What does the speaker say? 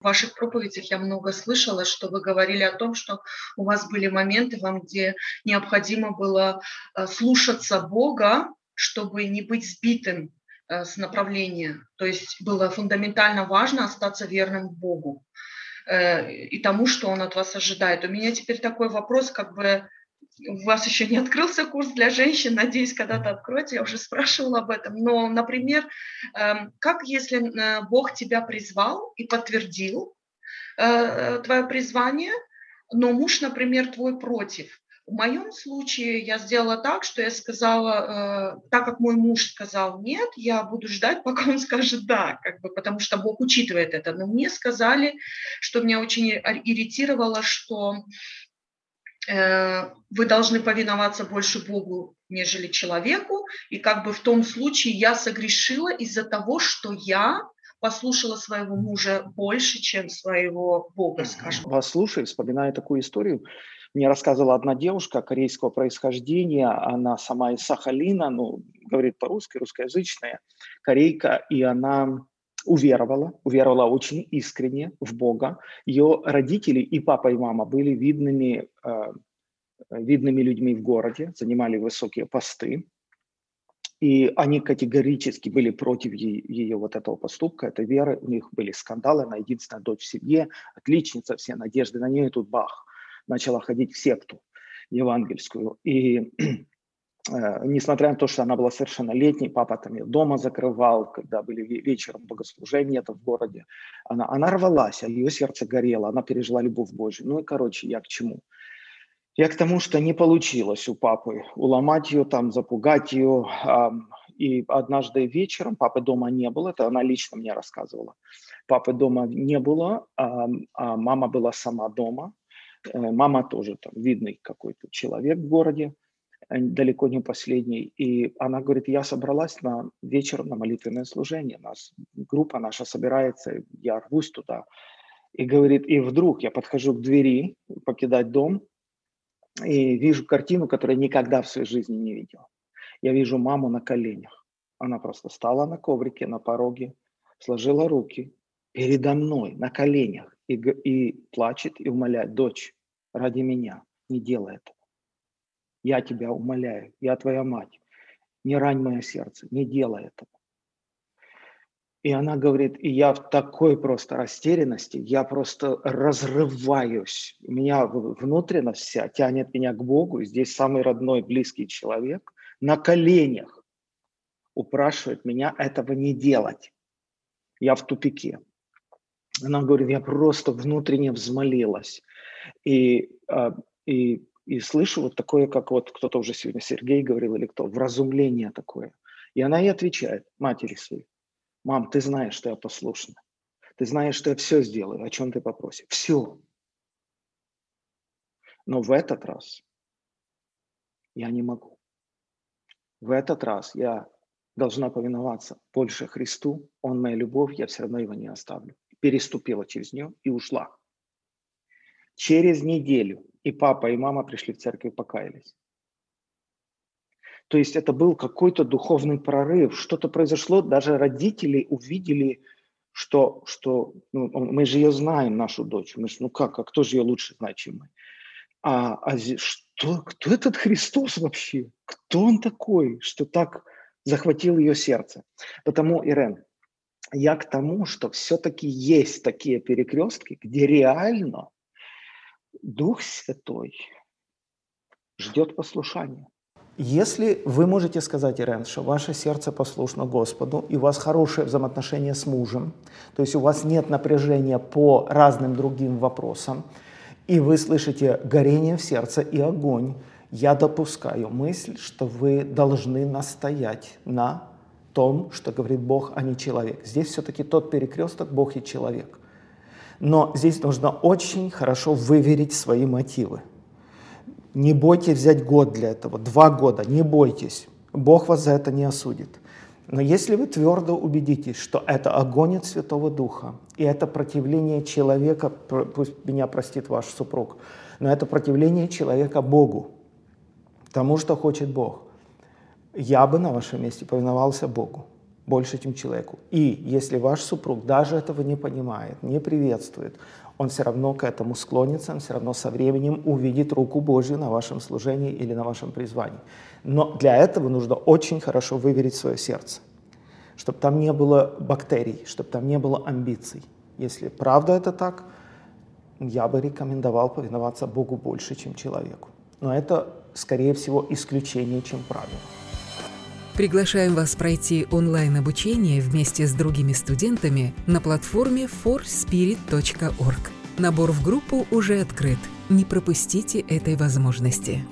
В ваших проповедях я много слышала, что вы говорили о том, что у вас были моменты, вам, где необходимо было э, слушаться Бога, чтобы не быть сбитым э, с направления. То есть было фундаментально важно остаться верным Богу э, и тому, что Он от вас ожидает. У меня теперь такой вопрос, как бы у вас еще не открылся курс для женщин, надеюсь, когда-то откроете, я уже спрашивала об этом. Но, например, эм, как если э, Бог тебя призвал и подтвердил э, твое призвание, но муж, например, твой против? В моем случае я сделала так, что я сказала, э, так как мой муж сказал нет, я буду ждать, пока он скажет да, как бы, потому что Бог учитывает это. Но мне сказали, что меня очень ирритировало, что Э, вы должны повиноваться больше Богу, нежели человеку. И как бы в том случае я согрешила из-за того, что я послушала своего мужа больше, чем своего Бога, скажем. Вас слушаю, вспоминаю такую историю. Мне рассказывала одна девушка корейского происхождения, она сама из Сахалина, ну, говорит по-русски, русскоязычная, корейка, и она уверовала, уверовала очень искренне в Бога. Ее родители и папа, и мама были видными, э, видными людьми в городе, занимали высокие посты. И они категорически были против ее, ее вот этого поступка, этой веры. У них были скандалы, она единственная дочь в семье, отличница, все надежды на нее. И тут бах, начала ходить в секту евангельскую. И несмотря на то, что она была совершеннолетней, папа там ее дома закрывал, когда были вечером богослужения это в городе, она, она рвалась, а ее сердце горело, она пережила любовь Божью. Ну и, короче, я к чему? Я к тому, что не получилось у папы уломать ее, там, запугать ее. И однажды вечером, папы дома не было, это она лично мне рассказывала. Папы дома не было, а мама была сама дома. Э, мама тоже там видный какой-то человек в городе далеко не последний. И она говорит, я собралась на вечер на молитвенное служение. Нас группа наша собирается, я рвусь туда. И говорит, и вдруг я подхожу к двери, покидать дом, и вижу картину, которую никогда в своей жизни не видел. Я вижу маму на коленях. Она просто стала на коврике, на пороге, сложила руки передо мной на коленях и, и плачет и умоляет, дочь, ради меня, не делай этого. Я тебя умоляю, я твоя мать. Не рань мое сердце, не делай этого. И она говорит, и я в такой просто растерянности, я просто разрываюсь. У меня внутренность вся тянет меня к Богу. Здесь самый родной, близкий человек на коленях упрашивает меня этого не делать. Я в тупике. Она говорит, я просто внутренне взмолилась. И, а, и и слышу вот такое, как вот кто-то уже сегодня, Сергей говорил или кто, вразумление такое. И она ей отвечает, матери своей, мам, ты знаешь, что я послушна. Ты знаешь, что я все сделаю, о чем ты попросишь. Все. Но в этот раз я не могу. В этот раз я должна повиноваться больше Христу. Он моя любовь, я все равно его не оставлю. Переступила через нее и ушла. Через неделю и папа, и мама пришли в церковь и покаялись. То есть это был какой-то духовный прорыв, что-то произошло, даже родители увидели, что, что ну, мы же ее знаем, нашу дочь. Мы же, ну как, а кто же ее лучше знает, чем мы? А, а что, кто этот Христос вообще? Кто он такой, что так захватил ее сердце? Потому, Ирен, я к тому, что все-таки есть такие перекрестки, где реально Дух Святой ждет послушания. Если вы можете сказать, Ирен, что ваше сердце послушно Господу, и у вас хорошие взаимоотношения с мужем, то есть у вас нет напряжения по разным другим вопросам, и вы слышите горение в сердце и огонь, я допускаю мысль, что вы должны настоять на том, что говорит Бог, а не человек. Здесь все-таки тот перекресток Бог и человек. Но здесь нужно очень хорошо выверить свои мотивы. Не бойтесь взять год для этого, два года, не бойтесь. Бог вас за это не осудит. Но если вы твердо убедитесь, что это огонь от Святого Духа, и это противление человека, пусть меня простит ваш супруг, но это противление человека Богу, тому, что хочет Бог, я бы на вашем месте повиновался Богу. Больше, чем человеку. И если ваш супруг даже этого не понимает, не приветствует, он все равно к этому склонится, он все равно со временем увидит руку Божью на вашем служении или на вашем призвании. Но для этого нужно очень хорошо выверить свое сердце, чтобы там не было бактерий, чтобы там не было амбиций. Если правда это так, я бы рекомендовал повиноваться Богу больше, чем человеку. Но это, скорее всего, исключение, чем правило. Приглашаем вас пройти онлайн-обучение вместе с другими студентами на платформе forspirit.org. Набор в группу уже открыт. Не пропустите этой возможности.